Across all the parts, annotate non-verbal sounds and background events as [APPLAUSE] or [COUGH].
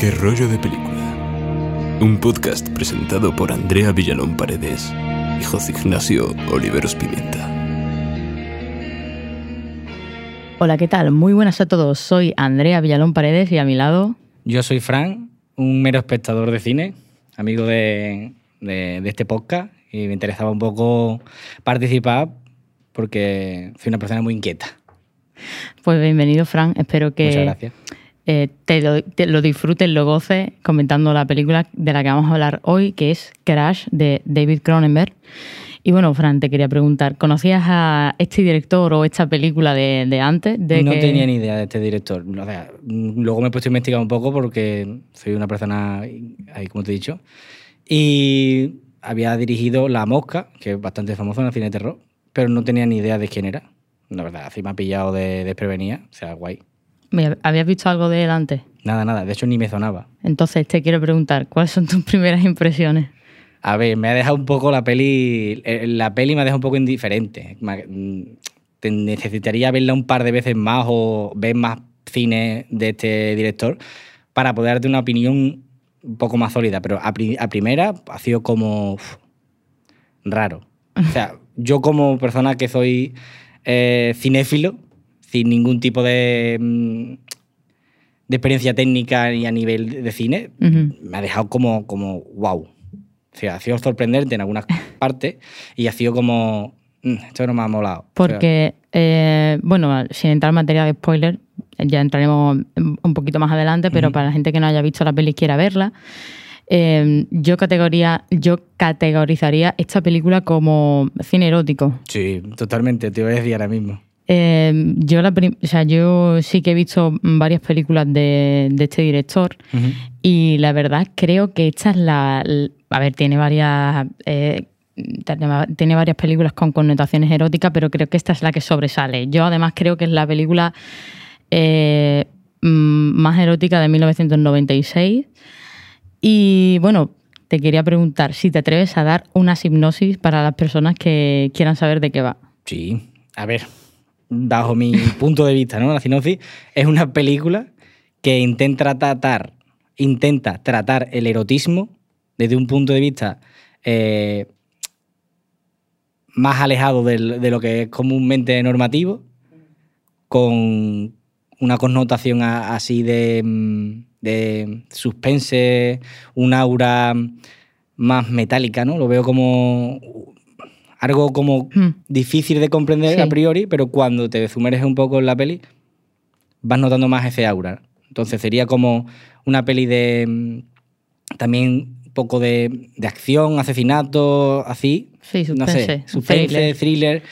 ¿Qué rollo de película? Un podcast presentado por Andrea Villalón Paredes y José Ignacio Oliveros Pimienta. Hola, ¿qué tal? Muy buenas a todos. Soy Andrea Villalón Paredes y a mi lado. Yo soy Fran, un mero espectador de cine, amigo de, de- de este podcast y me interesaba un poco participar porque soy una persona muy inquieta. Pues bienvenido, Fran. Espero que Muchas gracias. eh, te, lo, te lo disfrutes, lo goces comentando la película de la que vamos a hablar hoy, que es Crash de David Cronenberg. Y bueno, Fran, te quería preguntar, ¿conocías a este director o esta película de, de antes? De no que- tenía ni idea de este director. O sea, luego me he puesto a investigar un poco porque soy una persona, ahí como te he dicho, y había dirigido La Mosca, que es bastante famoso en el cine de terror, pero no tenía ni idea de quién era. La verdad, así me ha pillado de desprevenida, o sea, guay. Mira, ¿Habías visto algo de él antes? Nada, nada, de hecho ni me sonaba. Entonces te quiero preguntar, ¿cuáles son tus [LAUGHS] primeras impresiones? A ver, me ha dejado un poco la peli. eh, La peli me ha dejado un poco indiferente. Mm, necesitaría verla un par de veces más o ver más cine de este director para poder darte una opinión un poco más sólida. Pero a, pri- a primera ha sido como. uf, raro. O sea, yo como persona que soy eh, cinéfilo, sin ningún tipo de. mm, de experiencia técnica ni a nivel de cine, me ha dejado como, como wow. O sea, ha sido sorprendente en algunas [LAUGHS] partes y ha sido como, "Mm, esto no me ha molado. O sea, Porque, eh, bueno, sin entrar en materia de spoiler, ya entraremos un poquito más adelante, pero para la gente que no haya visto la peli y quiera verla, eh, yo, categoría, yo categorizaría esta película como cine erótico. sí, totalmente, te iba a decir ahora mismo. Eh, yo, la o sea, yo sí que he visto varias películas de, de este director y la verdad creo que esta es la... A ver, tiene varias... eh, tiene varias películas con connotaciones eróticas, pero creo que esta es la que sobresale. Yo además creo que es la película eh, más erótica de 1996. Y bueno, te quería preguntar si te atreves a dar una hipnosis para las personas que quieran saber de qué va. Sí, a ver, bajo mi [LAUGHS] punto de vista, ¿no? La sinopsis es una película que intenta tratar, intenta tratar el erotismo desde un punto de vista eh, más alejado de lo que es comúnmente normativo, con una connotación así de, mm, de suspense, un aura más metálica, ¿no? Lo veo como algo como Hmm. difícil de comprender Sí. a priori, pero cuando te sumerges un poco en la peli, vas notando más ese aura. Entonces sería como una peli de mm, también un poco de, de acción, asesinato, así. Sí, No suspense, sé, un suspense, thriller. thriller.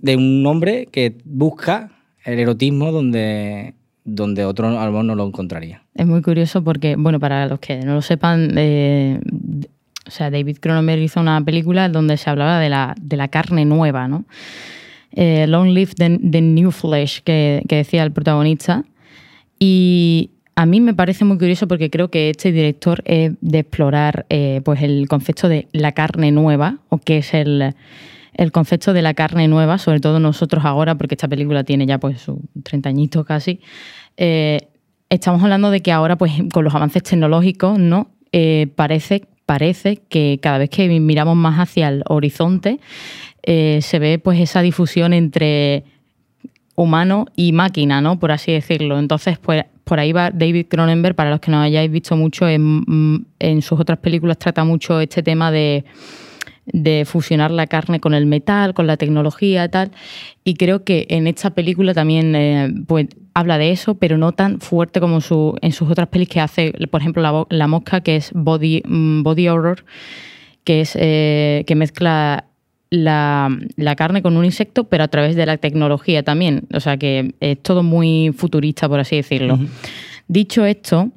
de un hombre que busca el erotismo donde, donde otro mejor no lo encontraría. Es muy curioso porque, bueno, para los que no lo sepan, eh, o sea, David Cronenberg hizo una película donde se hablaba de la, de la carne nueva, ¿no? Eh, Long Live the, New Flesh, que, que decía el protagonista. Y a mí me parece muy curioso porque creo que este director es de explorar eh, pues el concepto de la carne nueva, o qué es el, el concepto de la carne nueva, sobre todo nosotros ahora, porque esta película tiene ya pues sus 30 añitos casi. Eh, estamos hablando de que ahora, pues, con los avances tecnológicos, ¿no? Eh, parece, parece que cada vez que miramos más hacia el horizonte, eh, se ve pues esa difusión entre humano y máquina, ¿no? Por así decirlo. Entonces, pues por ahí va David Cronenberg, para los que no hayáis visto mucho, en, en sus otras películas trata mucho este tema de, de fusionar la carne con el metal, con la tecnología y tal. Y creo que en esta película también eh, pues, habla de eso, pero no tan fuerte como su, en sus otras pelis que hace, por ejemplo, La Mosca, que es Body, mm, body Horror, que es eh, que mezcla la, la carne con un insecto, pero a través de la tecnología también. O sea que es todo muy futurista, por así decirlo. Dicho esto,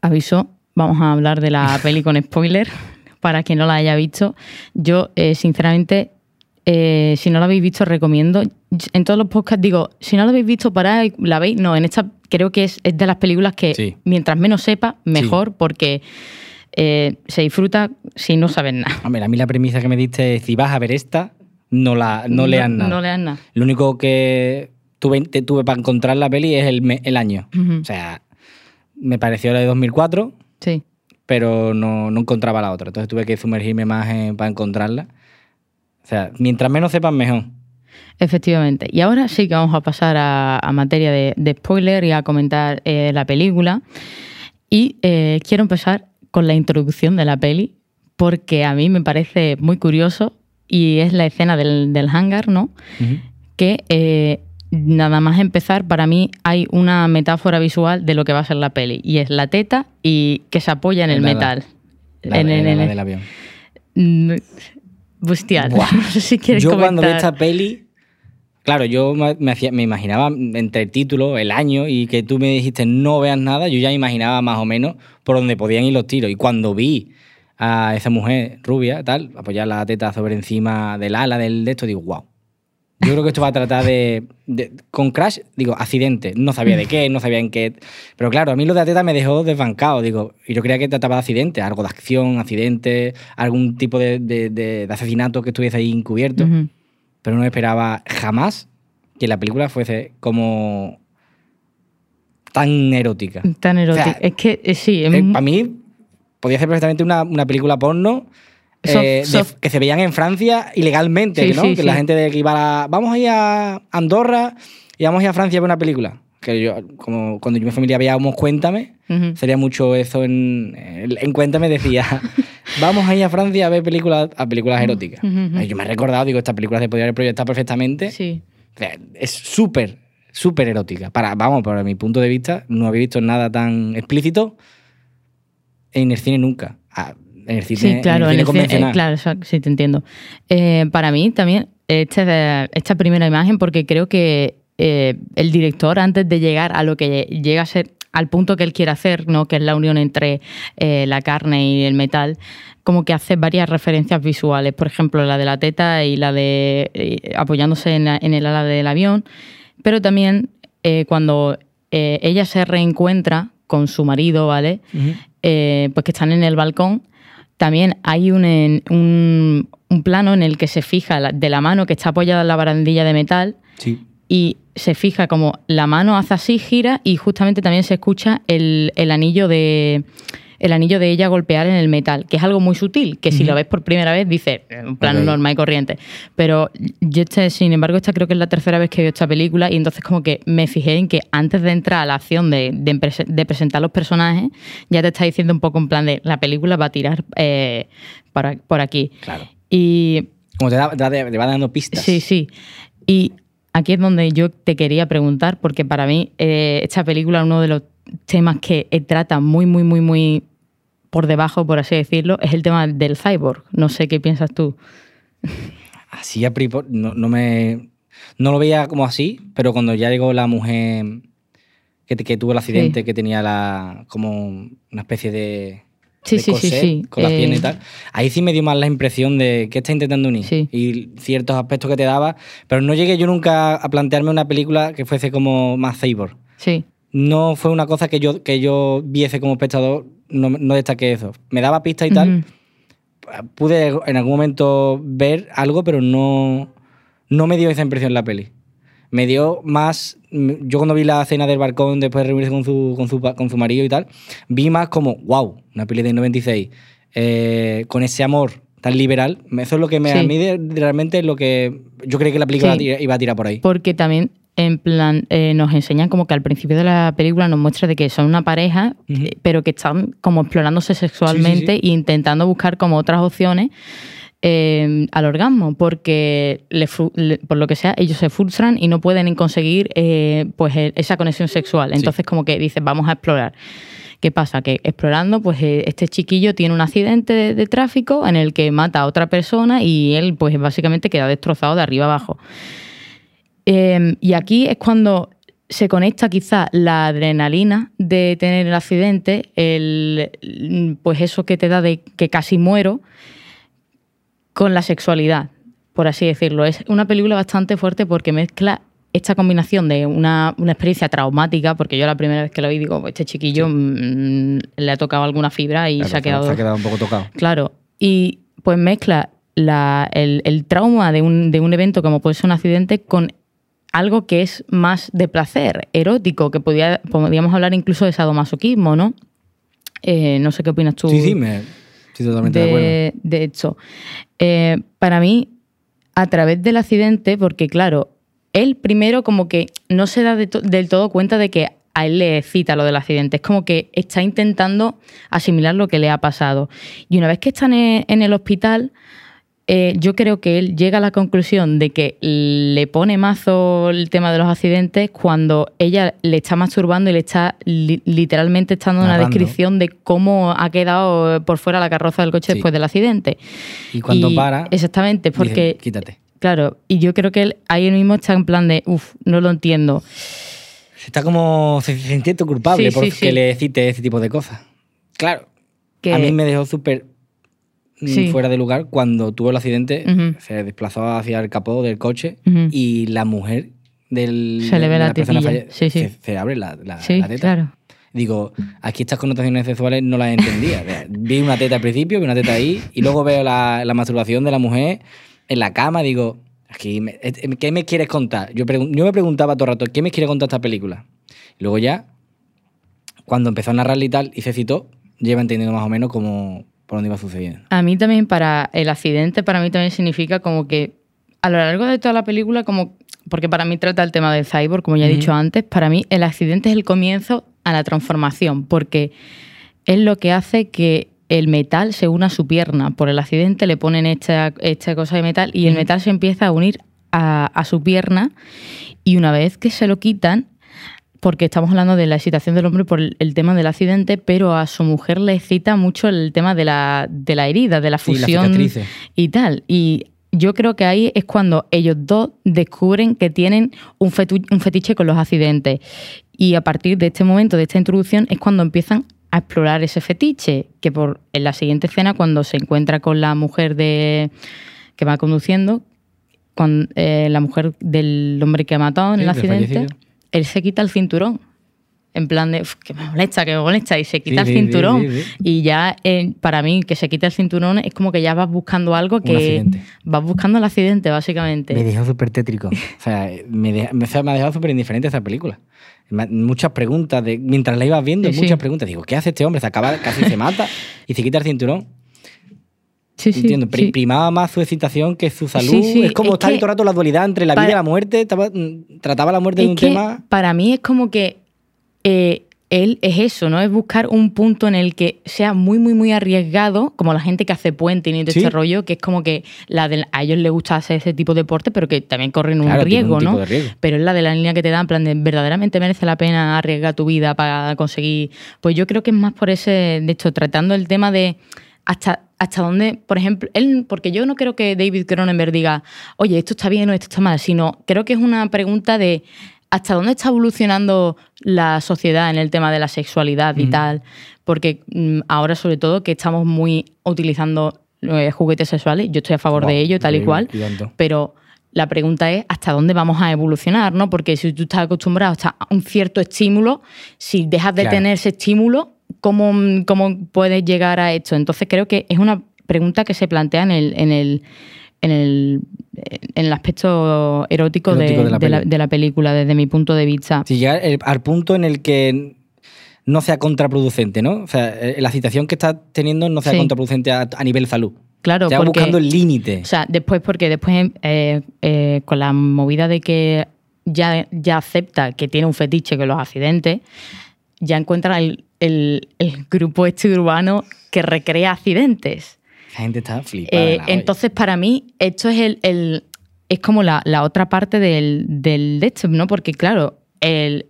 aviso, vamos a hablar de la peli con spoiler, [LAUGHS] para quien no la haya visto. Yo, eh, sinceramente, eh, si no la habéis visto, recomiendo. En todos los podcasts digo, si no la habéis visto, parad la veis. No, en esta creo que es, es de las películas que Sí. mientras menos sepa, mejor, porque eh, se disfruta si no sabes nada. Hombre, a mí la premisa que me diste es, si vas a ver esta, no, la, no leas nada. No leas nada. Lo único que tuve, te- tuve para encontrar la peli es el, el año. O sea, me pareció la de 2004, Sí. Pero no, no encontraba la otra. Entonces tuve que sumergirme más en- para encontrarla. O sea, mientras menos sepas, mejor. Efectivamente. Y ahora sí que vamos a pasar a, a materia de, de spoiler y a comentar eh, la película. Y eh, quiero empezar con la introducción de la peli, porque a mí me parece muy curioso y es la escena del, del hangar, ¿no? Que eh, nada más empezar, para mí hay una metáfora visual de lo que va a ser la peli, y es la teta y que se apoya en el El metal. La, En- la- del avión. Mm, Bustial. Buah. [LAUGHS] No sé si quieres Yo cuando vi esta peli, claro, yo me, me hacía- me imaginaba entre el título, el año y que tú me dijiste no veas nada, yo ya me imaginaba más o menos por dónde podían ir los tiros. Y cuando vi a esa mujer rubia, tal, apoyar la teta sobre encima del ala del de esto, digo, wow. Yo creo que esto va a tratar de, de- Con Crash, digo, accidente. No sabía de qué, no sabía en qué. Pero claro, a mí lo de la teta me dejó desbancado. Digo, y yo creía que trataba de accidente, algo de acción, accidente, algún tipo de, de- asesinato que estuviese ahí encubierto pero no esperaba jamás que la película fuese como tan erótica. Tan. O sea, es que eh, sí, es mu- para mí podía ser perfectamente una, una película porno Eh, de- que se veían en Francia ilegalmente, Sí, ¿no? sí, que la gente de que iba a... Vamos a ir a Andorra y vamos a ir a Francia a ver una película. Que yo, como cuando yo y mi familia veíamos Cuéntame, sería mucho eso en, en Cuéntame decía, [LAUGHS] vamos a ir a Francia a ver películas, a películas eróticas. Y Yo me he recordado, digo, esta película se podría haber proyectado perfectamente. Sí. O sea, es súper, súper erótica. Para, vamos, para mi punto de vista, no había visto nada tan explícito en el cine nunca. Ah, en el cine, Sí, claro, en el cine en el cine- convencional. eh, claro, eso- sí, te entiendo. Eh, para mí también, esta primera imagen, porque creo que eh, el director, antes de llegar a lo que llega a ser, al punto que él quiere hacer, ¿no? que es la unión entre la carne y el metal, como que hace varias referencias visuales, por ejemplo, la de la teta y la de apoyándose en, la- en el ala del avión, pero también cuando ella se reencuentra con su marido, ¿vale? Eh, pues que están en el balcón, también hay un, en- un, un plano en el que se fija la- de la mano que está apoyada en la barandilla de metal Sí. y se fija como la mano hace así, gira y justamente también se escucha el, el anillo de el anillo de ella golpear en el metal, que es algo muy sutil, que si lo ves por primera vez dices, "Eh, un plano Ok. normal y corriente. Pero yo, este, sin embargo, esta creo que es la tercera vez que veo esta película y entonces como que me fijé en que antes de entrar a la acción de, de, prese- de presentar los personajes, ya te está diciendo un poco en plan de la película va a tirar eh, por, aquí. Claro. Y Como te, da- te da- te va dando pistas. Sí, sí. Y aquí es donde yo te quería preguntar, porque para mí eh, esta película, uno de los temas que eh, trata muy, muy, muy, muy por debajo, por así decirlo, es el tema del cyborg. No sé qué piensas tú. Así a no, no me. No lo veía como así, pero cuando ya llegó la mujer que, que tuvo el accidente, Sí. que tenía la como una especie de. Sí, de sí, sí, corsé sí. Con las Eh, piernas y tal. Ahí sí me dio más la impresión de qué está intentando unir. Sí. Y ciertos aspectos que te daba. Pero no llegué yo nunca a plantearme una película que fuese como más cyborg. Sí, No fue una cosa que yo, que yo viese como espectador, no, no destaqué eso. Me daba pistas y tal. Pude en algún momento ver algo, pero no, no me dio esa impresión la peli. Me dio más. Yo cuando vi la escena del balcón después de reunirse con su, con su, con su marido y tal, vi más como, wow, una peli del 96, eh, con ese amor tan liberal. Eso es lo que me, a Sí. mí de- realmente es lo que. Yo creí que la película Sí. a iba a tirar por ahí. porque también en plan eh, nos enseñan como que al principio de la película nos muestra de que son una pareja, eh, pero que están como explorándose sexualmente Sí, e intentando buscar como otras opciones eh, al orgasmo, porque le por lo que sea ellos se frustran y no pueden conseguir eh, pues eh, esa conexión sexual. Entonces como que dices vamos a explorar. ¿Qué pasa? Que explorando, pues este chiquillo tiene un accidente de, de tráfico en el que mata a otra persona y él, pues básicamente queda destrozado de arriba abajo. Eh, y aquí es cuando se conecta quizá la adrenalina de tener el accidente, el, pues eso que te da de que casi muero, con la sexualidad, por así decirlo. Es una película bastante fuerte porque mezcla esta combinación de una, una experiencia traumática, porque yo la primera vez que lo vi digo, este chiquillo mm, le ha tocado alguna fibra y Claro, se ha quedado... se ha quedado un poco tocado. Claro, y pues mezcla la- el, el trauma de un, de un evento como puede ser un accidente con algo que es más de placer, erótico, que podía, podríamos hablar incluso de sadomasoquismo, ¿no? Eh, no sé qué opinas tú. Sí, sí, me, estoy totalmente de, acuerdo. De hecho, eh, para mí, a través del accidente, porque claro, él primero como que no se da del todo cuenta de que a él le cita lo del accidente. Es como que está intentando asimilar lo que le ha pasado. Y una vez que están en el hospital, eh, yo creo que él llega a la conclusión de que le pone mazo el tema de los accidentes cuando ella le está masturbando y le está literalmente dando una descripción de cómo ha quedado por fuera la carroza del coche después del accidente. Y cuando para. Exactamente, porque. quítate. Claro, y yo creo que él ahí mismo está en plan de, uff, no lo entiendo. Está como. se siente culpable porque le cite ese tipo de cosas. Claro. A mí me dejó súper fuera de lugar cuando tuvo el accidente, se desplazó hacia el capó del coche y la mujer del, se le ve la, persona se, abre la, la, teta. Claro. Digo, aquí estas connotaciones sexuales no las entendía. vi una teta al principio, vi una teta ahí, y luego veo la, masturbación de la mujer en la cama, digo, aquí, ¿qué me quieres contar? Yo, yo me preguntaba todo el rato, ¿qué me quiere contar esta película? Y luego ya, cuando empezó a narrarle y tal, y se citó, lleva entendiendo más o menos cómo, por dónde iba sucediendo. A mí también, para el accidente, para mí también significa como que a lo largo de toda la película, como porque para mí trata el tema del cyborg, como ya he dicho antes, para mí el accidente es el comienzo a la transformación, porque es lo que hace que el metal se una a su pierna. Por el accidente le ponen esta, esta cosa de metal y el metal se empieza a unir a, a, su pierna y una vez que se lo quitan, porque estamos hablando de la excitación del hombre por el, tema del accidente, pero a su mujer le excita mucho el tema de la, de la herida, de la fusión y tal. Y yo creo que ahí es cuando ellos dos descubren que tienen un, fetiche con los accidentes. Y a partir de este momento, de esta introducción, es cuando empiezan a explorar ese fetiche, que por en la siguiente escena, cuando se encuentra con la mujer de que va conduciendo, con eh, la mujer del hombre que ha matado en el accidente él se quita el cinturón. En plan de, que me molesta, que me molesta, y se quita el cinturón. y ya, eh, para mí, que se quita el cinturón es como que ya vas buscando algo que. Vas buscando el accidente, básicamente. Me dejó súper tétrico. [LAUGHS] o sea, me, me, ha dejado súper indiferente esa película. Muchas preguntas, de, mientras la ibas viendo, muchas preguntas. Digo, ¿qué hace este hombre? Se acaba, casi se mata y se quita el cinturón. Sí, sí, Entiendo, primaba más su excitación que su salud. es como estar todo el rato la dualidad entre la vida y la muerte. Mm, trataba la muerte de un tema. Para mí es como que eh, él es eso, ¿no? Es buscar un punto en el que sea muy, muy, muy arriesgado, como la gente que hace puente y todo este rollo, que es como que la a ellos les gusta hacer ese tipo de deporte, pero que también corren un riesgo, ¿no? Pero es la de la línea que te dan, en plan de verdaderamente merece la pena arriesgar tu vida para conseguir. Pues yo creo que es más por ese, de hecho, tratando el tema de hasta, hasta dónde, por ejemplo, él, porque yo no creo que David Cronenberg diga, oye, esto está bien o esto está mal, sino creo que es una pregunta de hasta dónde está evolucionando la sociedad en el tema de la sexualidad y tal, porque mm, ahora sobre todo que estamos muy utilizando eh, juguetes sexuales, yo estoy a favor de ello, tal y cual, pero la pregunta es hasta dónde vamos a evolucionar, ¿no? Porque si tú estás acostumbrado a un cierto estímulo, si dejas de tener ese estímulo, ¿cómo, ¿cómo puedes llegar a esto? Entonces creo que es una pregunta que se plantea en el, en el, en el, en el aspecto erótico, de, la película, desde mi punto de vista. Si llega al punto en el que no sea contraproducente, ¿no? O sea, eh, la situación que estás teniendo no sea contraproducente a, nivel salud. Claro, ya buscando el límite. O sea, después, porque después eh, eh, con la movida de que ya, ya acepta que tiene un fetiche con los accidentes, ya encuentra el, el, grupo este urbano que recrea accidentes. La gente está flipada. Eh, entonces, para mí, esto es el, es como la, otra parte del, del de ¿no? Porque, claro, el,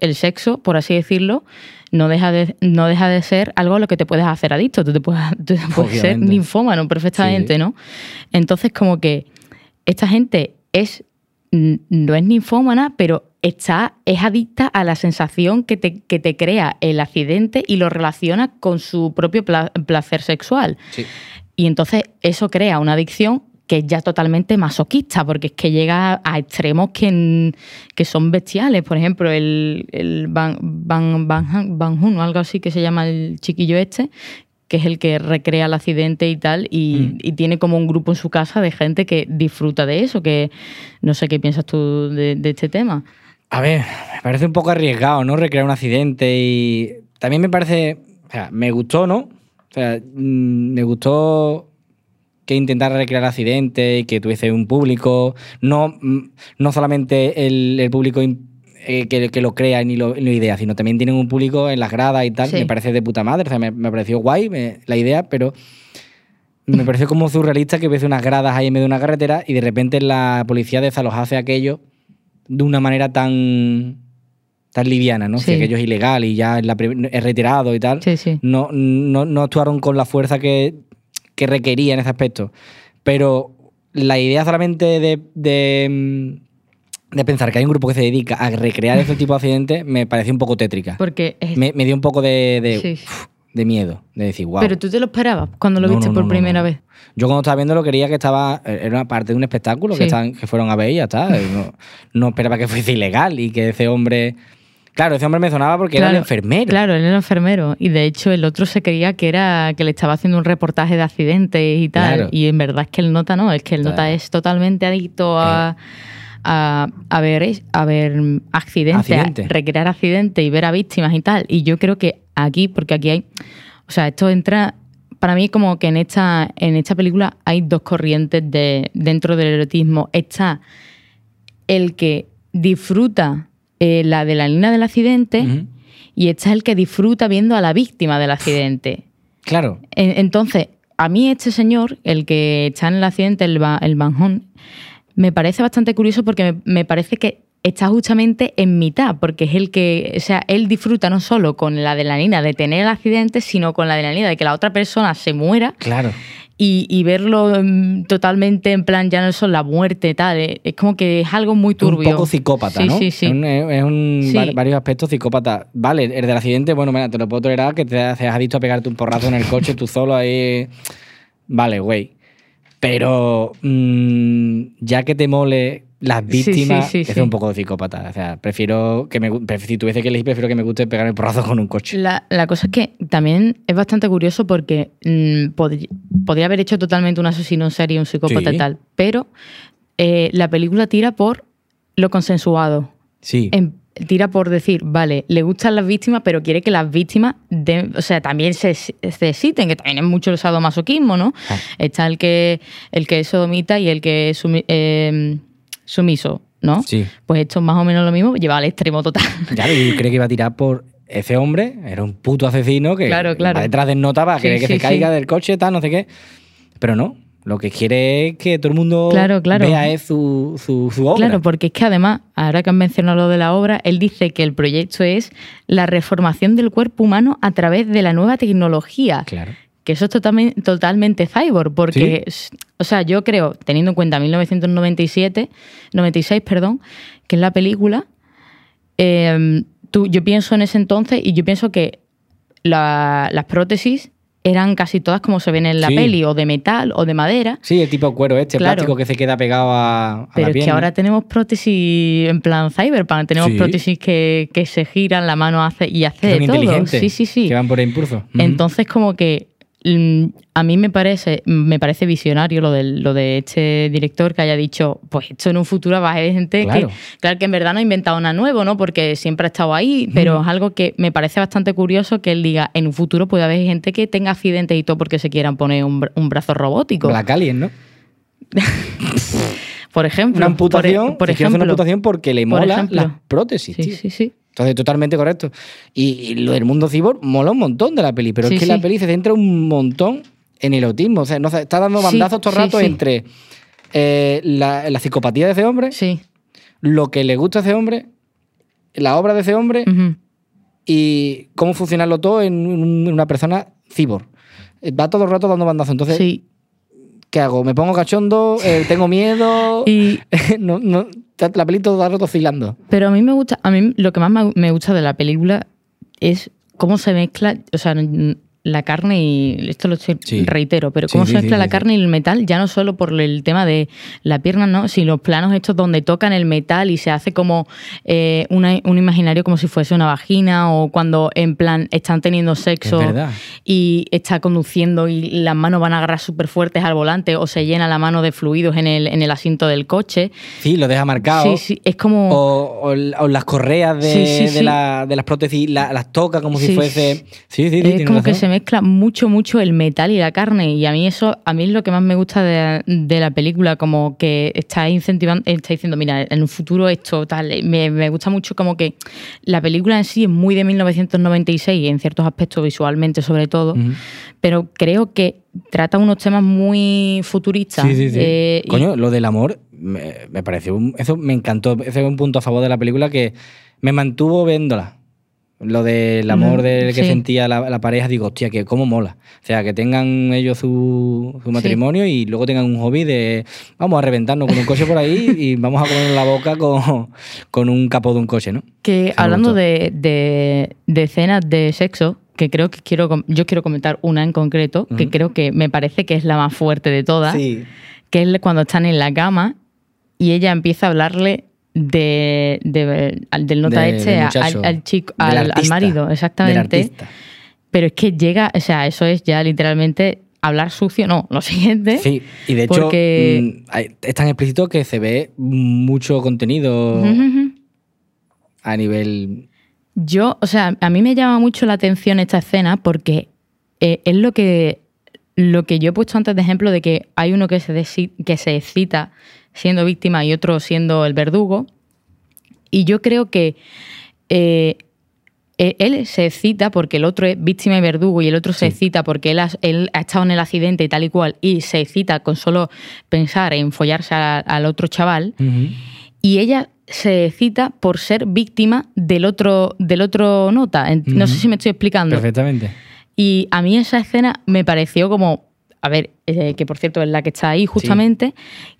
el sexo, por así decirlo, no deja de, no deja de ser algo a lo que te puedes hacer adicto. Tú te puedes, [LAUGHS] ser ninfómano perfectamente, ¿no? Entonces, como que esta gente es no es ninfómana, pero está, es adicta a la sensación que te, que te crea el accidente y lo relaciona con su propio placer sexual. Y entonces eso crea una adicción que es ya totalmente masoquista, porque es que llega a extremos que, que son bestiales. Por ejemplo, el, el Van, Van, Van, Van o algo así que se llama el chiquillo este, que es el que recrea el accidente y tal, y, Mm. y tiene como un grupo en su casa de gente que disfruta de eso, que no sé qué piensas tú de, de este tema. A ver, me parece un poco arriesgado, ¿no? Recrear un accidente y también me parece, o sea, me gustó, ¿no? O sea, mm, me gustó que intentara recrear accidentes y que tuviese un público, no, mm, no solamente el, el público eh, que, que lo crea ni lo, ni lo idea, sino también tienen un público en las gradas y tal. Sí. Me parece de puta madre, o sea, me, me pareció guay me- la idea, pero me pareció como surrealista que hubiese unas gradas ahí en medio de una carretera y de repente la policía desalojase aquello de una manera tan tan liviana, ¿no? Sí. Que aquello es ilegal y ya es, retirado y tal. Sí, sí. No, no, no actuaron con la fuerza que, que requería en ese aspecto. Pero la idea solamente de, de, de pensar que hay un grupo que se dedica a recrear ese tipo de accidentes me pareció un poco tétrica. Porque es- Me, me dio un poco de, de, uf, de miedo, de decir, wow. Pero tú te lo esperabas cuando lo No, viste no, por no, primera vez. Yo cuando estaba viendo lo quería que estaba. Era una parte de un espectáculo Sí. que, estaban, que fueron a ver y ya está. [LAUGHS] No, no esperaba que fuese ilegal y que ese hombre. Claro, ese hombre me sonaba porque era el enfermero. Claro, él era enfermero. Y de hecho el otro se creía que era que le estaba haciendo un reportaje de accidentes y tal. Claro. Y en verdad es que el nota no, es que el nota es totalmente adicto a, a, a ver, a ver accidentes, a Accidentes. recrear accidentes y ver a víctimas y tal. Y yo creo que aquí, porque aquí hay. O sea, esto entra. Para mí, como que en esta, en esta película hay dos corrientes de, dentro del erotismo. Está el que disfruta eh, la adrenalina del accidente y está el que disfruta viendo a la víctima del accidente. Claro. En- Entonces, a mí este señor, el que está en el accidente, el, Ba- el Van Horn, me parece bastante curioso porque me, me parece que está justamente en mitad, porque es el que, o sea, él disfruta no solo con la adrenalina de tener el accidente, sino con la adrenalina de que la otra persona se muera Claro. y, y verlo totalmente en plan, ya no son la muerte, tal. Es como que es algo muy turbio. Un poco psicópata, sí, ¿no? Sí, sí, Es un, es un- Sí. va- varios aspectos psicópata. Vale, el del accidente, bueno, mira, te lo puedo tolerar que te seas adicto a pegarte un porrazo en el coche tú solo ahí. Vale, güey. Pero mm, ya que te mole las Sí, sí, víctimas, sí, es un poco de psicópata. O sea, prefiero que me si tuviese que elegir, prefiero que me guste pegar el porrazo con un coche. La, la cosa es que también es bastante curioso porque mm, podría haber hecho totalmente un asesino en serie, un psicópata y tal, pero eh, la película tira por lo consensuado. Sí. En- tira por decir, vale, le gustan las víctimas, pero quiere que las víctimas den- o sea, también se, se exciten, que también es mucho el sadomasoquismo, ¿no? Ah. Está el que, el que es sodomita y el que es sumi- eh, sumiso, ¿no? Sí. Pues esto es más o menos lo mismo, lleva al extremo total. Claro, yo creo que iba a tirar por ese hombre, era un puto asesino que Claro, claro. va detrás del nota para Sí, querer que sí, se caiga del coche, tal, no sé qué. Pero no, lo que quiere es que todo el mundo Claro, claro. vea es su, su, su obra. Claro, porque es que además, ahora que han mencionado lo de la obra, él dice que el proyecto es la reformación del cuerpo humano a través de la nueva tecnología. Claro. Que eso es totalmente, totalmente cyborg, porque, o sea, yo creo, teniendo en cuenta 1997, 96, perdón, que es la película, eh, tú, yo pienso en ese entonces y yo pienso que la- las prótesis eran casi todas como se ven en la Sí. peli, o de metal o de madera. Sí, el tipo de cuero este, Claro. plástico que se queda pegado a, a Pero la es que ahora tenemos prótesis en plan cyberpunk, tenemos Sí. prótesis que, que se giran, la mano hace y hace que de todo. Sí, sí, sí. Que van por impulso. Entonces, como que a mí me parece, me parece visionario lo, del, lo de este director que haya dicho, pues esto en un futuro va a haber gente Claro. que, claro que en verdad no ha inventado nada nuevo, ¿no? Porque siempre ha estado ahí, pero es algo que me parece bastante curioso que él diga, en un futuro puede haber gente que tenga accidentes y todo porque se quieran poner un, bra- un brazo robótico. Black Alien, ¿no? [LAUGHS] Por ejemplo. Una amputación, Por, por hacer ejemplo. una amputación porque le Por mola ejemplo. las prótesis, Sí, tío. sí, sí. Entonces, totalmente correcto. Y, y lo del mundo cyborg mola un montón de la peli, pero Sí, es que sí. la peli se centra un montón en el autismo. O sea, no, está dando Sí, bandazos todo el sí, rato sí. entre eh, la, la psicopatía de ese hombre, Sí. lo que le gusta a ese hombre, la obra de ese hombre y cómo funcionarlo todo en, un- en una persona cyborg. Eh, Va todo el rato dando bandazos. Entonces, Sí. ¿Qué hago? ¿Me pongo cachondo? Eh, ¿Tengo miedo? [LAUGHS] Y, [LAUGHS] no, no, la peli todo rato oscilando. pero a mí me gusta, a mí lo que más me- gusta de la película es cómo se mezcla, o sea, la carne y esto lo Sí. reitero, pero cómo sí, se mezcla sí, la sí, carne y el metal, ya no solo por el tema de la pierna, ¿no? sino los planos estos donde tocan el metal y se hace como eh, una- un imaginario como si fuese una vagina o cuando en plan están teniendo sexo Es y está conduciendo y las manos van a agarrar súper fuertes al volante o se llena la mano de fluidos en el, en el asiento del coche. Sí, lo deja marcado. Sí, sí, es como... O, o o las correas de, de la- de las prótesis la- las toca como si fuese. Sí, sí, sí. es como que se mezcla mucho, mucho el metal y la carne. Y a mí eso, a mí es lo que más me gusta de, de la película, como que está incentivando, está diciendo, mira, en un futuro esto, tal. Me, me gusta mucho como que la película en sí es muy de 1996, en ciertos aspectos visualmente sobre todo, pero creo que trata unos temas muy futuristas. Sí, sí, sí. eh, y- Coño, lo del amor me, me pareció. un- eso me encantó. Ese es un punto a favor de la película que me mantuvo viéndola. Lo del amor del que sí. sentía la, la pareja, digo, hostia, que cómo mola. O sea, que tengan ellos su, su matrimonio y luego tengan un hobby de vamos a reventarnos con un coche por ahí y vamos a comernos la boca con, con un capó de un coche, ¿no? Que hablando de, de- de escenas de sexo, que creo que quiero yo quiero comentar una en concreto, que creo que me parece que es la más fuerte de todas, Sí. que es cuando están en la cama y ella empieza a hablarle de, del nota De- este al, al chico, al, marido, exactamente. Pero es que llega, o sea, eso es ya literalmente hablar sucio, no, lo siguiente. Sí, y de hecho Porque- mm, es tan explícito que se ve mucho contenido a nivel... Yo, o sea, a mí me llama mucho la atención esta escena porque eh, es lo que, lo que yo he puesto antes de ejemplo de que hay uno que se, que se excita siendo víctima y otro siendo el verdugo. Y yo creo que eh, eh, él se excita porque el otro es víctima y verdugo y el otro se excita porque él ha, él ha estado en el accidente y tal y cual y se excita con solo pensar en follarse a- al otro chaval y ella se cita por ser víctima del otro, del otro nota. No sé si me estoy explicando. Perfectamente. Y a mí esa escena me pareció como, a ver, eh, que por cierto es la que está ahí justamente,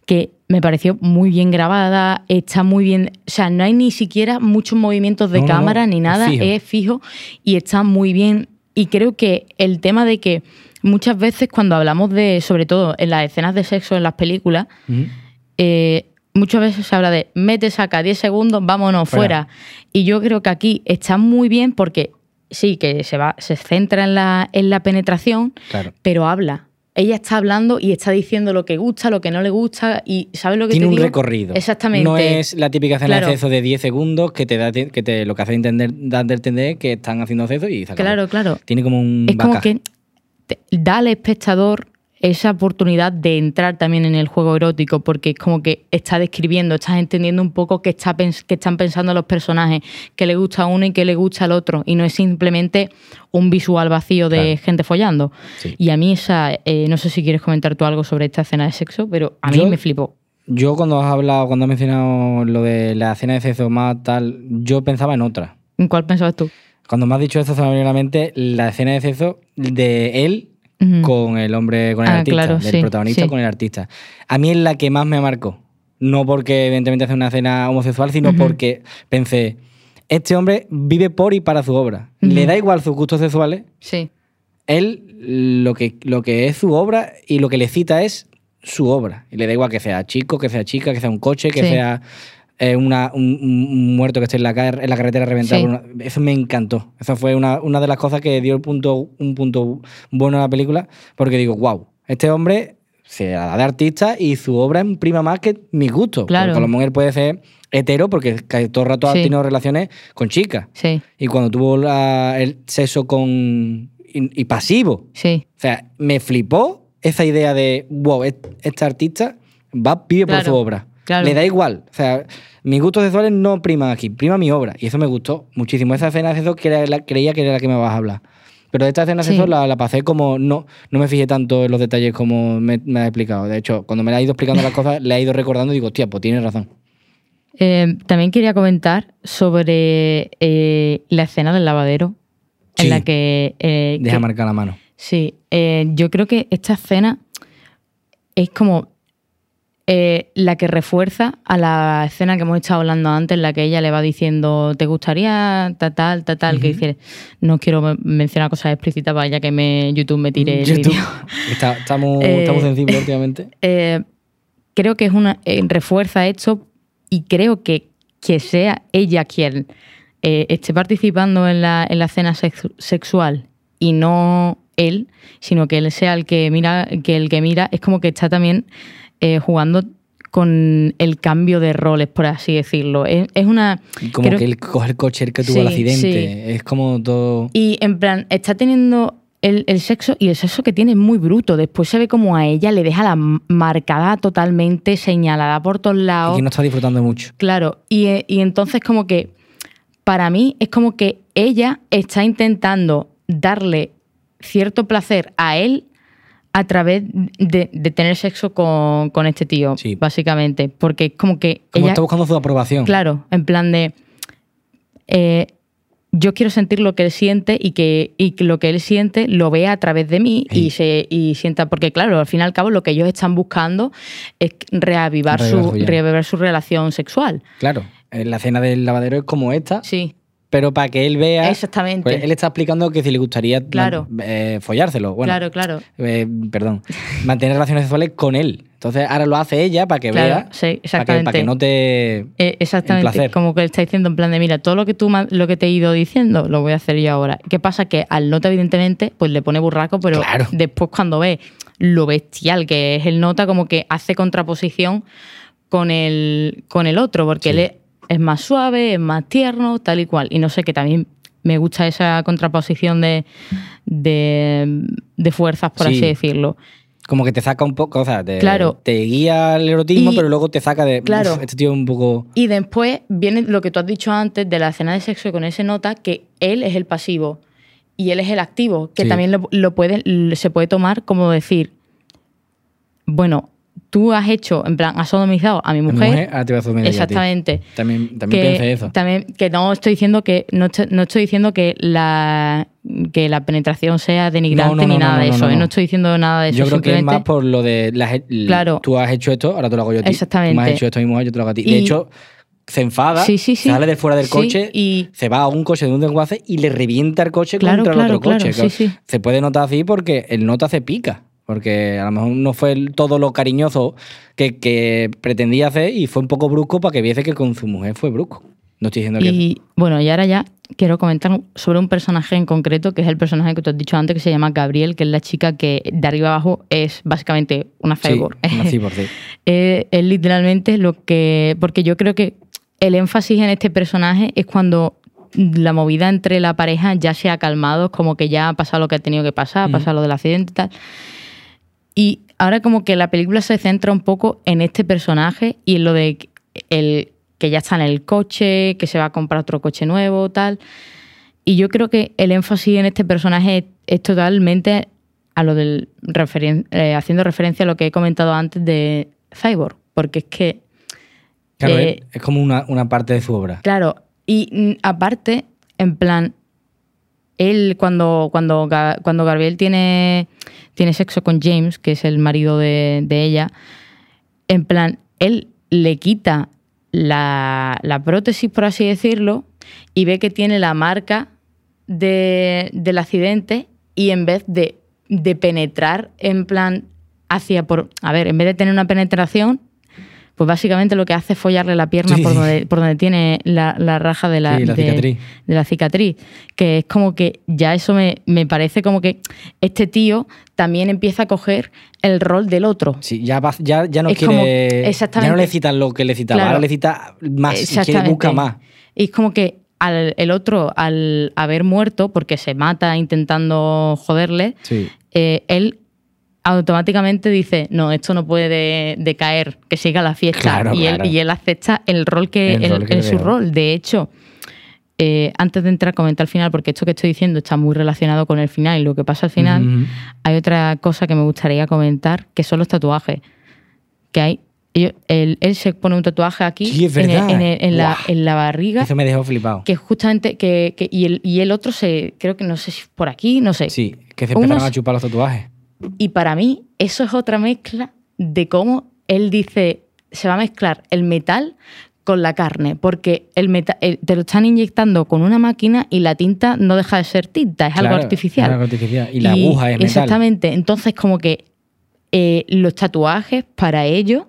que me pareció muy bien grabada, está muy bien, o sea, no hay ni siquiera muchos movimientos de No, no, no, cámara ni nada, fijo. es fijo y está muy bien. Y creo que el tema de que muchas veces cuando hablamos de, sobre todo en las escenas de sexo en las películas, Ujú. eh, muchas veces se habla de mete, saca 10 segundos, vámonos Fuera. fuera. Y yo creo que aquí está muy bien porque sí, que se, va, se centra en la, en la penetración, Claro. pero habla. Ella está hablando y está diciendo lo que gusta, lo que no le gusta y ¿sabes lo que Tiene te un digo? recorrido. Exactamente. No es la típica escena Claro. de sexo de 10 segundos que te da que te lo que hace entender, da de entender que están haciendo sexo y. Claro, claro. Tiene como un Es como que te- da al espectador esa oportunidad de entrar también en el juego erótico, porque es como que está describiendo, estás entendiendo un poco qué, está qué están pensando los personajes, qué le gusta a uno y qué le gusta al otro, y no es simplemente un visual vacío de Claro. gente follando. Sí. Y a mí esa, eh, no sé si quieres comentar tú algo sobre esta escena de sexo, pero a mí Yo- me flipó. Yo cuando has hablado, cuando has mencionado lo de la escena de sexo más tal, yo pensaba en otra. ¿En cuál pensabas tú? Cuando me has dicho eso se me ha venido a la mente la escena de sexo de él Con el hombre, con el Ah, artista, claro, del sí, protagonista sí. con el artista. A mí es la que más me marcó. No porque evidentemente hace una escena homosexual, sino porque pensé, este hombre vive por y para su obra. Le da igual sus gustos sexuales. Sí. Él lo que, lo que es su obra y lo que le cita es su obra. Y le da igual que sea chico, que sea chica, que sea un coche, que Sí. sea eh, una- un, un muerto que esté en la, car- en la carretera reventado. Sí. por una- Eso me encantó. Esa fue una, una de las cosas que dio el punto, un punto bueno a la película, porque digo, wow, este hombre se la da de artista y su obra imprima más que mis gustos. Claro. Porque él puede ser hetero porque todo el rato ha tenido relaciones con chicas. Sí, Y cuando tuvo la- el sexo con y, y pasivo, sí. o sea, me flipó esa idea de, wow, est- este artista va, vive por su obra. Claro. Le da igual. O sea, mis gustos sexuales no priman aquí, prima mi obra. Y eso me gustó muchísimo. Esa escena de sexo que la- creía que era la que me vas a hablar. Pero de esta escena de Sí. sexo la, la pasé como, no, no me fijé tanto en los detalles como me, me has explicado. De hecho, cuando me la ha ido explicando las cosas, le he ido recordando y digo, hostia, pues tienes razón. Eh, también quería comentar sobre eh, la escena del lavadero, Sí. en la que... eh, Deja que- marcar la mano. Sí, yo creo que esta escena es como... eh, la que refuerza a la escena que hemos estado hablando antes, en la que ella le va diciendo, ¿te gustaría tal, tal, tal, tal? Que dice, no quiero men- mencionar cosas explícitas para ya que me, YouTube me tire el YouTube. vídeo. [LAUGHS] Está- estamos, Eh, estamos sensibles últimamente. [LAUGHS] Eh, creo que es una eh, refuerza esto y creo que que sea ella quien eh, esté participando en la, en la escena sexu- sexual y no él, sino que él sea el que mira, que el que mira, es como que está también eh, jugando con el cambio de roles, por así decirlo. Es, es una. Como creo- que el coche el que tuvo Sí, el accidente. sí. Es como todo. Y en plan, está teniendo el, el sexo y el sexo que tiene es muy bruto. Después se ve como a ella le deja la marcada totalmente, señalada por todos Y lados. que no está disfrutando mucho. Claro, y, eh, y entonces como que para mí es como que ella está intentando darle cierto placer a él a través de, de tener sexo con, con este tío, Sí. básicamente. Porque es como que Como ella... está buscando su aprobación. Claro, en plan de. eh, yo quiero sentir lo que él siente y que, y que lo que él siente lo vea a través de mí Sí. y se y sienta. Porque, claro, al fin y al cabo, lo que ellos están buscando es reavivar, Reavivar su, reavivar su relación sexual. Claro. La escena del lavadero es como esta, Sí, pero para que él vea. Exactamente. pues él está explicando que si le gustaría Claro. eh, follárselo. Bueno, claro, claro. eh, perdón. [LAUGHS] Mantener relaciones sexuales con él. Entonces ahora lo hace ella para que Claro, vea. sí, Para que, exactamente. para que no te. Eh, exactamente, placer. como que él está diciendo en plan de, mira, todo lo que tú lo que te he ido diciendo, lo voy a hacer yo ahora. ¿Qué pasa? Que al nota, evidentemente, pues le pone burraco, pero Claro. después cuando ve lo bestial que es el nota, como que hace contraposición con el, con el otro, porque Sí. él es, más suave, es más tierno, tal y cual. Y no sé, que también me gusta esa contraposición de, de, de fuerzas, por Sí. así decirlo. Como que te saca un poco, o sea, te, Claro. te guía al erotismo, Y- pero luego te saca de. Claro. "Uf, este tío es un poco. Y después viene lo que tú has dicho antes de la escena de sexo con ese nota, que él es el pasivo y él es el activo, que Sí. también lo, lo puede, se puede tomar como decir, bueno, tú has hecho, en plan, has sodomizado a mi mujer. mujer, te voy a ti. Exactamente. También, también que, pensé eso. también- que no estoy diciendo que no, no estoy diciendo que la que la penetración sea denigrante No, no, ni nada de eso. no, ¿eh? no. Estoy diciendo nada de eso. Yo creo que es más por lo de. las- l- Claro. Tú has hecho esto, ahora te lo hago yo a ti. Exactamente. Tú me has hecho esto a mi mujer, yo te lo hago a ti. Y- De hecho, se enfada, Sí, sí, sí. sale de fuera del coche, y- se va a un coche de un desguace y le revienta el coche Claro, contra claro, el otro coche. Se puede notar así porque el nota se pica. Porque a lo mejor no fue todo lo cariñoso que, que pretendía hacer y fue un poco brusco para que viese que con su mujer fue brusco. No estoy diciendo que. Y bueno, y ahora ya quiero comentar sobre un personaje en concreto, que es el personaje que tú has dicho antes, que se llama Gabriel, que es la chica que de arriba abajo es básicamente una Sí, cyborg. una [LAUGHS] cyborg, sí. Es literalmente lo que. Porque yo creo que el énfasis en este personaje es cuando la movida entre la pareja ya se ha calmado, es como que ya ha pasado lo que ha tenido que pasar, ha pasado lo del accidente y tal. Y ahora como que la película se centra un poco en este personaje y en lo de el que ya está en el coche, que se va a comprar otro coche nuevo, tal. Y yo creo que el énfasis en este personaje es, es totalmente a lo del referen- eh, haciendo referencia a lo que he comentado antes de Cyborg, porque es que Claro, Eh, es, es como una, una parte de su obra. Claro, y mm, aparte, en plan, él cuando, cuando, cuando Gabriel tiene, tiene sexo con James, que es el marido de, ella, en plan, él le quita la, la prótesis, por así decirlo, y ve que tiene la marca de- del accidente y en vez de, de penetrar en plan hacia por... A ver, en vez de tener una penetración, pues básicamente lo que hace es follarle la pierna Sí, por, donde, por donde tiene la, la raja de la, Sí, la de- cicatriz. de la cicatriz. Que es como que ya eso me, me parece como que este tío también empieza a coger el rol del otro. Sí, ya, va- ya, ya no Es quiere. como- Ya exactamente. no le citan lo que le citaba, Claro. ahora le cita más. Quiere, Exactamente. busca más. Y es como que al, el otro, al haber muerto, porque se mata intentando joderle, Sí. eh, él automáticamente dice, no, esto no puede decaer, que siga la fiesta. Claro, y, claro. Él, y él acepta el rol que, El el- rol que el- le su rol. De hecho, eh, antes de entrar a comentar al final, porque esto que estoy diciendo está muy relacionado con el final y lo que pasa al final, hay otra cosa que me gustaría comentar, que son los tatuajes. Que hay. él, él se pone un tatuaje aquí Sí, en, el- en el- en la, en la barriga Eso me dejó flipado. que justamente que, que- y, el, y el otro se creo que no sé si por aquí no sé Sí, que se empezaron Unos- a chupar los tatuajes. Y para mí eso es otra mezcla de cómo él dice, se va a mezclar el metal con la carne, porque el meta- el- te lo están inyectando con una máquina y la tinta no deja de ser tinta, es algo artificial. es algo artificial. Y la aguja es metal. Exactamente. Entonces, como que eh, los tatuajes para ellos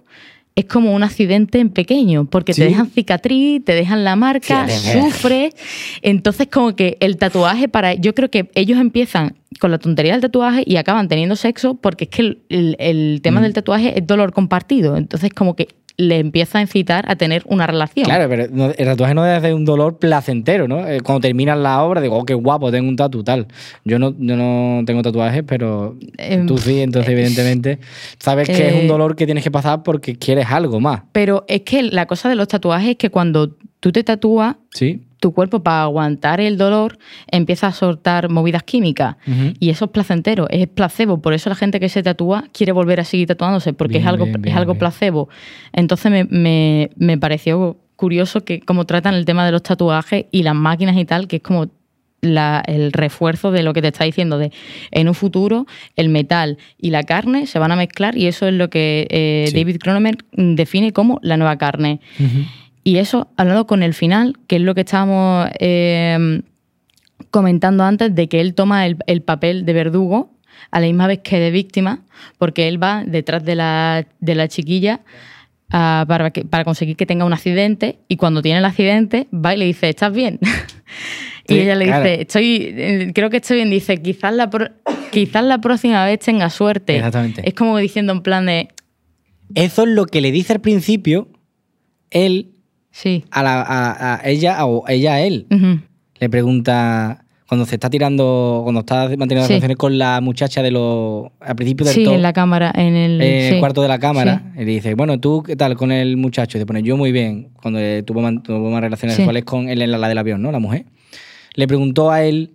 es como un accidente en pequeño, porque Sí. te dejan cicatriz, te dejan la marca, sufres. Entonces, como que el tatuaje para. Yo creo que ellos empiezan con la tontería del tatuaje y acaban teniendo sexo porque es que el, el- el tema Mm. del tatuaje es dolor compartido. Entonces, como que le empieza a incitar a tener una relación. Claro, pero no- el tatuaje no debe ser un dolor placentero, ¿no? Eh, Cuando terminas la obra, digo, oh, qué guapo, tengo un tatu, tal. Yo no, yo no tengo tatuajes, pero Em, tú sí, entonces, eh, evidentemente, sabes que es un eh, dolor que tienes que pasar porque quieres algo más. Pero es que la cosa de los tatuajes es que cuando tú te tatúas, ¿Sí? tu cuerpo para aguantar el dolor empieza a soltar movidas químicas y eso es placentero, es placebo, por eso la gente que se tatúa quiere volver a seguir tatuándose porque Bien, es algo bien, es bien, algo bien. placebo. Entonces me, me- me pareció curioso que cómo tratan el tema de los tatuajes y las máquinas y tal, que es como la- el refuerzo de lo que te está diciendo de en un futuro el metal y la carne se van a mezclar y eso es lo que eh, Sí. David Cronenberg define como la nueva carne. Y eso, hablando con el final, que es lo que estábamos eh, comentando antes, de que él toma el, el papel de verdugo a la misma vez que de víctima, porque él va detrás de la, de la chiquilla para, que- para conseguir que tenga un accidente y cuando tiene el accidente va y le dice, ¿estás bien? [LAUGHS] y ella le claro. dice, estoy, eh, creo que estoy bien, dice, quizás la, pro- quizás la próxima vez tenga suerte. Exactamente. Es como diciendo en plan de, Eso es lo que le dice al principio él sí. a, la- a- a ella o ella a él. Le pregunta cuando se está tirando, cuando está manteniendo Sí. relaciones con la muchacha de los al principio del Sí, todo, en la cámara, en el, sí. cuarto de la cámara, y le dice, bueno, ¿tú qué tal con el muchacho? Y se pone, yo muy bien, cuando eh, tuvo, tuvo más relaciones Sí. sexuales con él en la, la del avión, ¿no? La mujer. Le preguntó a él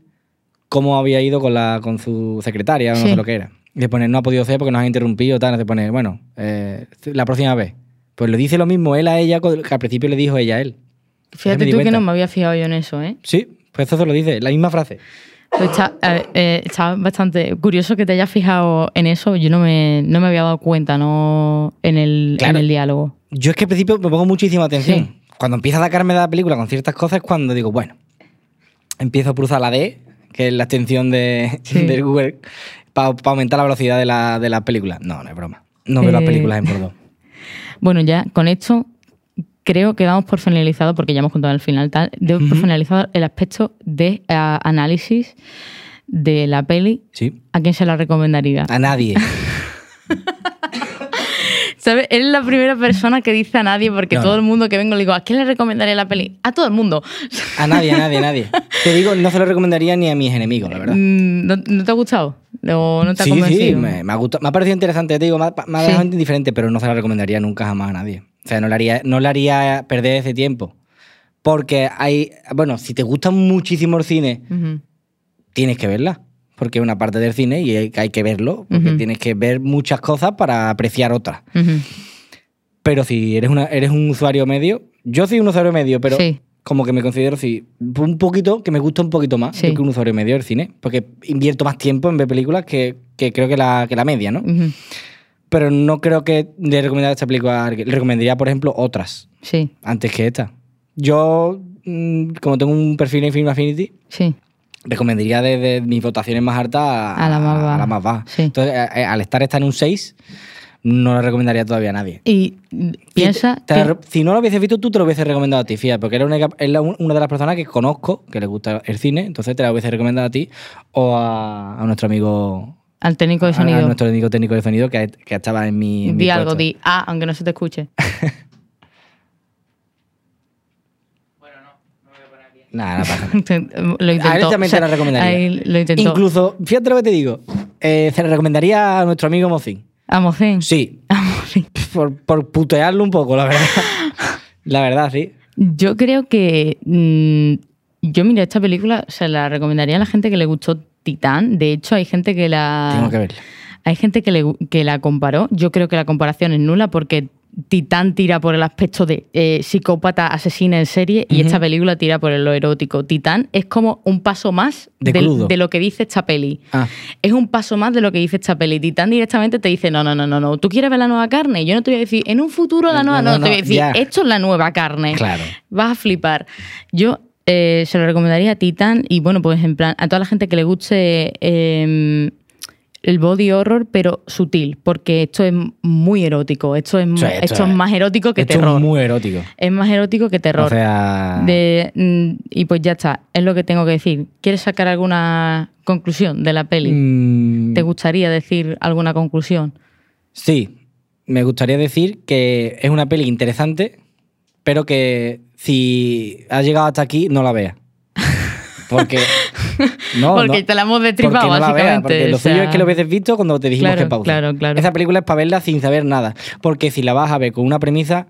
cómo había ido con, la, con su secretaria, o no Sí. sé lo que era. Y le pone, no ha podido ser porque nos han interrumpido, tal. Se pone, bueno, eh, la próxima vez. Pues le dice lo mismo él a ella que al principio le dijo ella a él. Fíjate tú que no me había fijado yo en eso, ¿eh? Sí, pues eso se lo dice, la misma frase. Pues está, eh, está bastante curioso que te hayas fijado en eso. Yo no me, no me había dado cuenta ¿no? en, el, Claro. en el diálogo. Yo es que al principio me pongo muchísima atención. Sí. Cuando empieza a sacarme de la película con ciertas cosas es cuando digo, bueno, empiezo a cruzar la D, que es la extensión de, Sí. del Google, para aumentar la velocidad de la, de las películas. No, no es broma. No veo las Eh, películas en por dos. Bueno, ya con esto creo que damos por finalizado, porque ya hemos contado el final, tal, damos por finalizado el aspecto de ah, análisis de la peli. Sí. ¿A quién se la recomendaría? A nadie. [LAUGHS] ¿Sabes? Eres la primera persona que dice a nadie, porque No, todo no. el mundo que vengo le digo, ¿a quién le recomendaría la peli? A todo el mundo. A nadie, a nadie, a nadie. Te digo, no se lo recomendaría ni a mis enemigos, la verdad. Mm, ¿No, no te ha gustado? ¿O no te ha sí, convencido? sí, me, me ha gustado. Me ha parecido interesante, te digo, me ha, me ha Sí. dejado indiferente, pero no se la recomendaría nunca jamás a nadie. O sea, no le haría, no le haría perder ese tiempo. Porque hay, bueno, si te gusta muchísimo el cine, tienes que verla. Porque es una parte del cine y hay, hay que verlo. Porque tienes que ver muchas cosas para apreciar otras. Pero si eres, una, eres un usuario medio, yo soy un usuario medio, pero Sí. como que me considero sí, un poquito, que me gusta un poquito más Sí. que un usuario medio del cine. Porque invierto más tiempo en ver películas que, que creo que la, que la media, ¿no? Pero no creo que le recomendara esta película a alguien. Le recomendaría, por ejemplo, otras Sí, antes que esta. Yo, mm, como tengo un perfil en Film Affinity, sí. Recomendaría desde mis votaciones más altas a, A la más baja. a la más baja. Sí. Entonces, a- a- al estar esta en un 6, no la recomendaría todavía a nadie. Y piensa... Te- te si no lo hubiese visto tú, te lo hubiese recomendado a ti, fíjate, porque era una, es la- una de las personas que conozco que le gusta el cine, entonces te la hubiese recomendado a ti o a, a nuestro amigo. al técnico de sonido. A, nuestro amigo técnico de sonido que, que estaba en mi. en mi di algo, puesto. di ah, aunque no se te escuche. [LAUGHS] Nada, no pasa nada. [LAUGHS] lo intentó. A él también o sea, te la recomendaría. lo intentó. Incluso, fíjate lo que te digo, eh, se le recomendaría a nuestro amigo Mocín. A Mocín. Sí, [LAUGHS] A Mocín. por, por putearlo un poco, la verdad. [LAUGHS] la verdad, sí. Yo creo que mm, yo miré esta película, se la recomendaría a la gente que le gustó Titán. De hecho, hay gente que la Tengo que verla. hay gente que, le, que la comparó. Yo creo que la comparación es nula porque Titán tira por el aspecto de eh, psicópata asesina en serie y esta película tira por lo erótico. Titán es como un paso más De lo que dice esta peli. Ah. Es un paso más de lo que dice esta peli. Titán directamente te dice, no, no, no, no, no. ¿Tú quieres ver la nueva carne? Yo no te voy a decir, en un futuro la No, nueva, no, no, te voy a decir, ya. esto es la nueva carne. Claro. Vas a flipar. Yo eh, se lo recomendaría a Titan y bueno, pues en plan, a toda la gente que le guste eh, el body horror, pero sutil, porque esto es muy erótico. Esto es, esto es más erótico que esto terror. es muy erótico. Es más erótico que terror. O sea, De- mm, y pues ya está, es lo que tengo que decir. ¿Quieres sacar alguna conclusión de la peli? mm, ¿Te gustaría decir alguna conclusión? sí, me gustaría decir que es una peli interesante, pero que si has llegado hasta aquí, no la veas. Porque. [LAUGHS] No, porque no, te la hemos porque destripado, la veas, básicamente. porque lo sea, suyo es que lo hubieses visto cuando te dijimos Claro, que pausa. claro, claro. Esa película es para verla sin saber nada. Porque si la vas a ver con una premisa,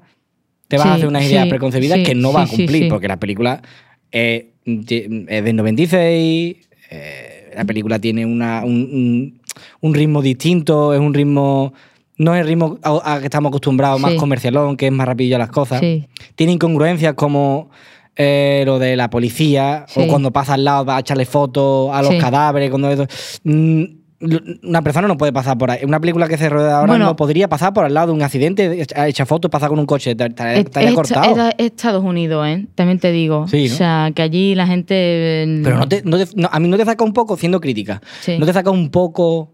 te vas a hacer unas ideas sí, preconcebidas sí, que no va a cumplir. Porque la película es, es del 96. eh, la película tiene una- un, un- un ritmo distinto, es un ritmo. No es el ritmo a, que estamos acostumbrados, más comercialón, que es más rapidillo las cosas. Sí. Tiene incongruencias como eh, lo de la policía, Sí. o cuando pasa al lado va a echarle fotos a los Sí. cadáveres. Cuando Mm, una persona no puede pasar por ahí. Una película que se rueda ahora Bueno. no podría pasar por al lado de un accidente, echa echa fotos, pasar con un coche, estaría, Es- cortado. es- es Estados Unidos, ¿eh? También te digo. Sí, ¿no? O sea, que allí la gente... eh, Pero no te- no te- no, a mí no te saca un poco, siendo crítica, Sí. no te saca un poco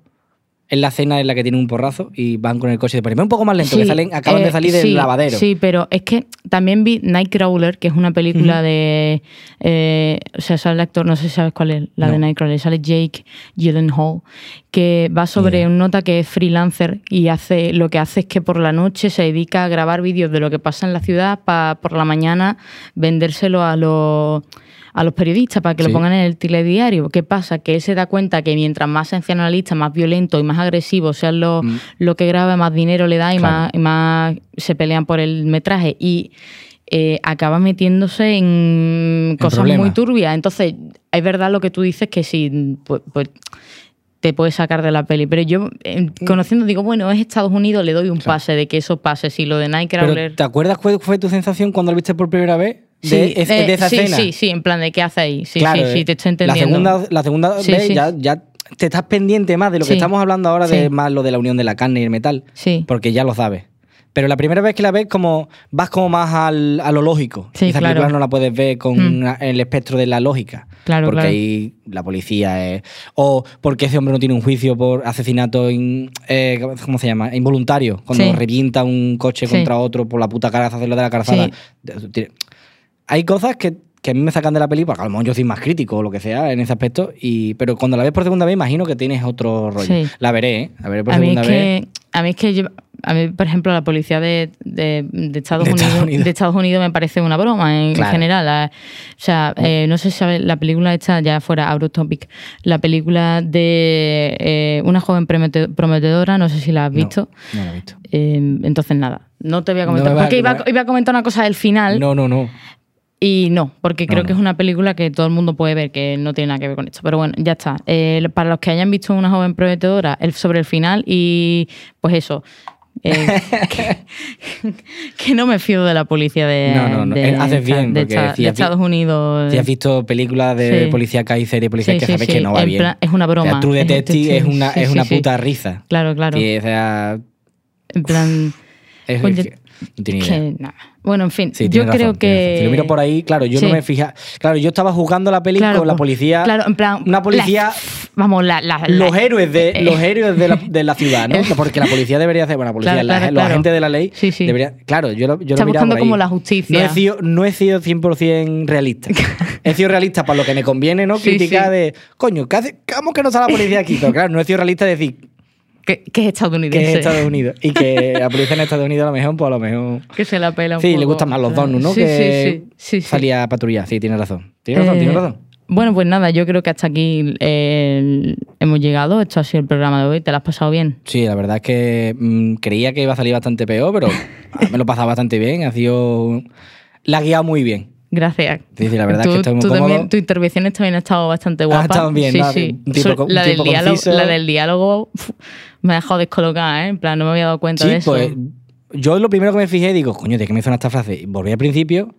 en la escena en la que tienen un porrazo y van con el coche de ahí. un poco más lento, que salen, acaban eh, de salir del lavadero. Sí, pero es que también vi Nightcrawler, que es una película de. eh, o sea, sale el actor, no sé si sabes cuál es, la de. Nightcrawler, sale Jake Gyllenhaal, que va sobre idea. un nota que es freelancer y hace lo que hace es que por la noche se dedica a grabar vídeos de lo que pasa en la ciudad para por la mañana vendérselo a los a los periodistas para que Sí. lo pongan en el telediario. ¿Qué pasa? Que él se da cuenta que mientras más sensacionalista, más violento y más agresivo sean los, Mm. lo que graba, más dinero le da y, Claro. más, y más se pelean por el metraje. Y eh, acaba metiéndose en cosas muy turbias. Entonces, es verdad lo que tú dices que sí, pues, pues, te puedes sacar de la peli. Pero yo, eh, conociendo, digo, bueno, es Estados Unidos, le doy un pase de que eso pase. Si lo de Nightcrawler... ¿te acuerdas cuál fue tu sensación cuando lo viste por primera vez? De, Sí, es- eh, de esa sí, escena. sí, sí, en plan de qué hace ahí. Sí, Claro, sí, sí, te estoy La entendiendo. segunda, la segunda vez. Ya, ya te estás pendiente más de lo que estamos hablando ahora, de más lo de la unión de la carne y el metal. Sí. Porque ya lo sabes. Pero la primera vez que la ves, como vas como más al- a lo lógico. Sí, Esa claro. película no la puedes ver con Mm. el espectro de la lógica. Claro, porque claro. ahí la policía es. O porque ese hombre no tiene un juicio por asesinato in- eh, ¿cómo se llama? involuntario. Cuando Sí. revienta un coche Sí. contra otro por la puta cara de la calzada. Hay cosas que, que a mí me sacan de la peli, porque a lo mejor yo soy más crítico o lo que sea en ese aspecto. Y, pero cuando la ves por segunda vez, imagino que tienes otro rollo. Sí. La veré, ¿eh? La veré por a mí, segunda es vez. que, a mí es que yo- a mí, por ejemplo, la policía de, de- de Estados, De Unidos, Estados Unidos. de Estados Unidos me parece una broma en, general. La- o sea, eh, no sé si sabes, la película esta, ya fuera out topic, la película de eh, una joven promete- prometedora, no sé si la has visto. No, la he visto. Eh, entonces, nada, no te voy a comentar. porque iba, a- comentar. iba a comentar una cosa del final No, no, no. Y no, porque creo No, que es una película que todo el mundo puede ver, que no tiene nada que ver con esto. Pero bueno, ya está. Eh, para los que hayan visto una joven prometedora, el, sobre el final y pues eso. eh, [LAUGHS] que, que no me fío de la policía de, No, no, no. de- Eh, haces bien, de, si vi- Estados Unidos. Si has visto películas de Sí. policía y serie de policía Sí, que sí, sabes que no va en bien. plan- es una broma. O sea, True [LAUGHS] Es- Detective es, una, es una puta risa. Claro, claro. Y, o sea, En plan. es, Pues es que no tiene idea. que, nada. Bueno, en fin, Sí, yo creo que. Si lo miro por ahí, claro, yo Sí. no me fija. Claro, yo estaba jugando la peli Claro, con la pues, policía. Claro, en plan. Una policía. vamos, la, la- los héroes de eh, los héroes de la, de la ciudad, ¿no? [LAUGHS] Porque la policía debería hacer, bueno, la policía, Claro, la- claro, los agentes de la ley Sí, sí. debería, claro, yo lo, yo Está lo buscando por ahí. como la justicia. No he sido, no he sido 100% realista. [LAUGHS] he sido realista para lo que me conviene, ¿no? Sí. de, coño, ¿qué hace- ¿cómo que no está la policía aquí? Pero claro, no he sido realista de decir que, que es estadounidense. que es Estados Unidos y que la policía en Estados Unidos a lo mejor, pues a lo mejor Que se la pela un Sí, poco. le gustan más los donuts, ¿no? Sí, que sí, sí, sí, sí. salía a patrullar. Sí, tienes razón. Tienes razón, Eh, tienes razón. Bueno, pues nada, yo creo que hasta aquí eh, hemos llegado. Esto ha sido el programa de hoy. ¿Te lo has pasado bien? Sí, la verdad es que mm, creía que iba a salir bastante peor, pero [LAUGHS] me lo he pasado bastante bien. Ha sido. La ha guiado muy bien. Gracias. Sí, sí, la verdad es que estoy muy tú cómodo. también, tus intervenciones también han estado bastante guapas. estado bien, sí, la, del diálogo, conciso. la del diálogo uf, me ha dejado descolocada, ¿eh? En plan, no me había dado cuenta Sí, de eso. pues yo lo primero que me fijé, digo, coño, ¿de qué me suena esta frase? Y volví al principio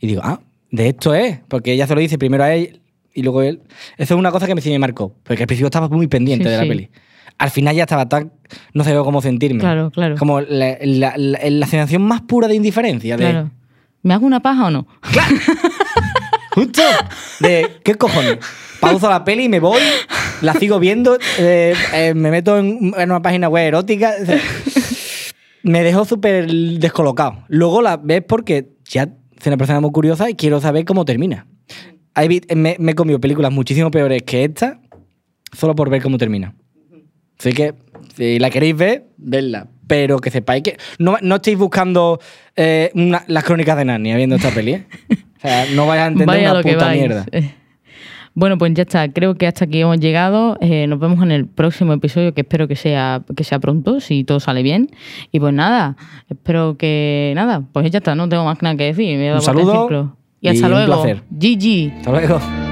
y digo, ah, de esto es, porque ella se lo dice primero a él y luego él. Eso es una cosa que me, sí me marcó, porque al principio estaba muy pendiente Sí, de la peli. Al final ya estaba tan. No sabía cómo sentirme. Claro, claro. Como la, la- la- la sensación más pura de indiferencia. De, Claro. ¿Me hago una paja o no? [LAUGHS] Justo. De, ¿qué cojones? Pauso la peli y me voy, la sigo viendo, eh, eh, me meto en, en una página web erótica. o sea, me dejó súper descolocado. Luego la ves porque ya soy una persona muy curiosa y quiero saber cómo termina. Me, me he comido películas muchísimo peores que esta solo por ver cómo termina. Así que, si la queréis ver, vedla. Pero que sepáis que no, no estéis buscando eh, una- las crónicas de Narnia viendo esta peli. ¿eh? O sea, no vais a entender Vaya una puta mierda. [LAUGHS] Bueno, pues ya está. Creo que hasta aquí hemos llegado. Eh, nos vemos en el próximo episodio, que espero que sea, que sea pronto, si todo sale bien. Y pues nada, espero que nada, pues ya está, no tengo más nada que decir. Me Un saludo. Y y hasta un luego. placer. GG. Hasta luego.